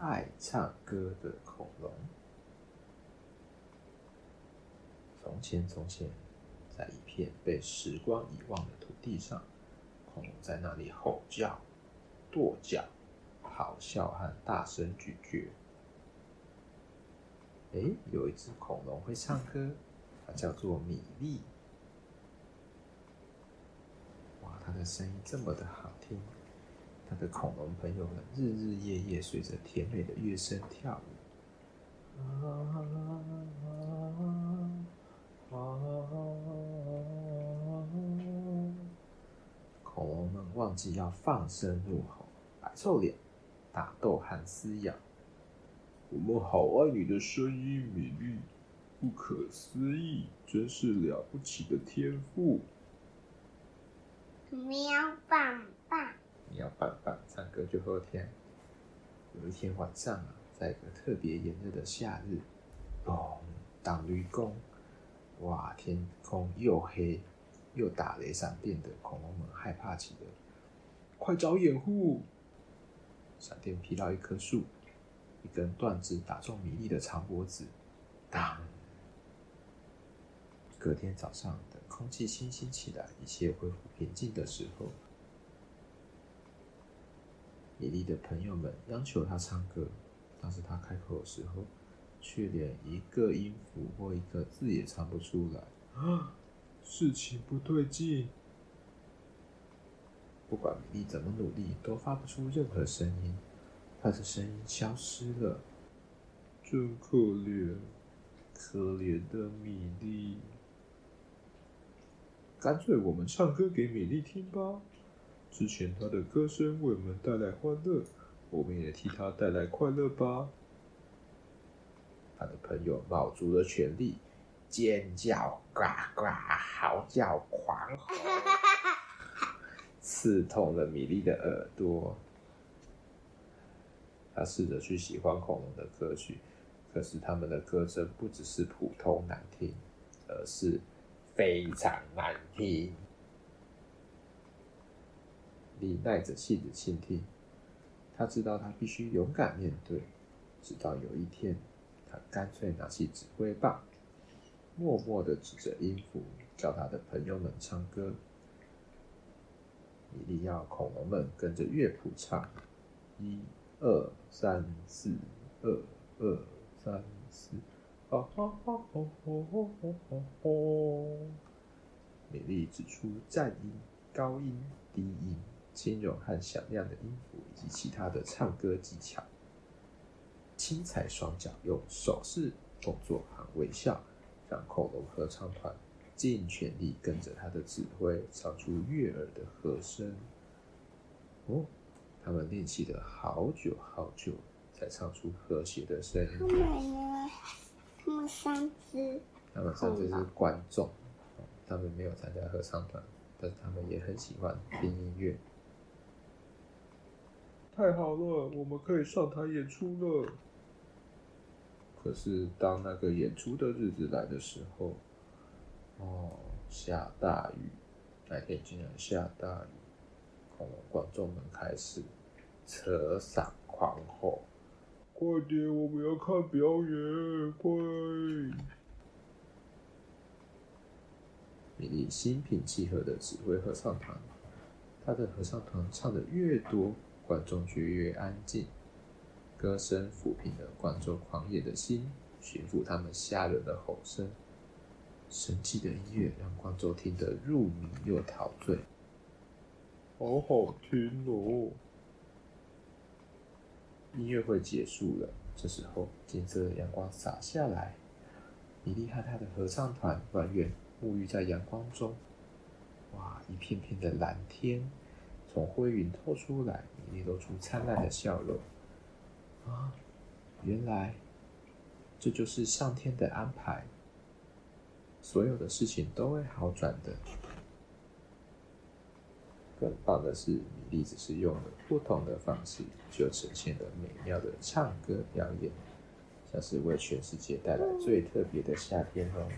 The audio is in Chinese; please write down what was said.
爱唱歌的恐龙。从前，从前，在一片被时光遗忘的土地上，恐龙在那里吼叫、跺脚、咆哮和大声咀嚼。哎，有一只恐龙会唱歌，它叫做米粒。哇，它的声音这么的好听，他的恐龙朋友们日日夜夜随着甜美的乐声跳舞。恐龙们忘记要放声怒吼，摆臭脸，打斗和撕咬。我们好爱你的声音，米莉，不可思议，真是了不起的天赋。喵棒棒，喵棒棒，唱歌就好听。有一天晚上啊，在一个特别炎热的夏日，嘣，当雷公，哇，天空又黑又打雷闪电的，恐龙们害怕极了，快找掩护！闪电劈到一棵树。一根断枝打中米粒的长脖子，当。隔天早上，等空气清新起来，一切恢复平静的时候，米莉的朋友们央求她唱歌，但是她开口的时候，却连一个音符或一个字也唱不出来。啊，事情不对劲！不管米莉怎么努力，都发不出任何声音。他的声音消失了，真可怜，可怜的米莉。干脆我们唱歌给米莉听吧。之前她的歌声为我们带来欢乐，我们也替她带来快乐吧。他的朋友卯足了全力，尖叫、呱呱、嚎叫、狂吼，刺痛了米莉的耳朵。他试着去喜欢恐龙的歌曲，可是他们的歌声不只是普通难听，而是非常难听。你耐着性子倾听，他知道他必须勇敢面对。直到有一天，他干脆拿起指挥棒，默默的指着音符，叫他的朋友们唱歌。米莉要恐龙们跟着乐谱唱，一。二三四，二二三四，哈哈哈哈哈哈哈！米莉指出颤音、高音、低音、轻柔和响亮的音符，以及其他的唱歌技巧。轻踩双脚，用手势、动作和微笑，让恐龙合唱团尽全力跟着他的指挥，唱出悦耳的和声。哦。他们练习了好久好久，才唱出和谐的声音。他们呢？他们三只。他们三只是观众，他们没有参加合唱团，但是他们也很喜欢听音乐。太好了，我们可以上台演出了。可是当那个演出的日子来的时候，哦，下大雨，那天竟然下大雨。观众们开始扯嗓狂吼：“快点，我们要看表演！”快！米莉心平气和的指挥合唱团，他的合唱团唱的越多，观众就越安静。歌声抚平了观众狂野的心，驯服他们吓人的吼声。神奇的音乐让观众听得入迷又陶醉。好好听哦！音乐会结束了，这时候金色的阳光洒下来，米莉和他的合唱团团员沐浴在阳光中。哇，一片片的蓝天从灰云透出来，米莉露出灿烂的笑容。啊，原来这就是上天的安排，所有的事情都会好转的。更棒的是，米粒只是用了不同的方式，就呈现了美妙的唱歌表演，像是为全世界带来最特别的夏天哦。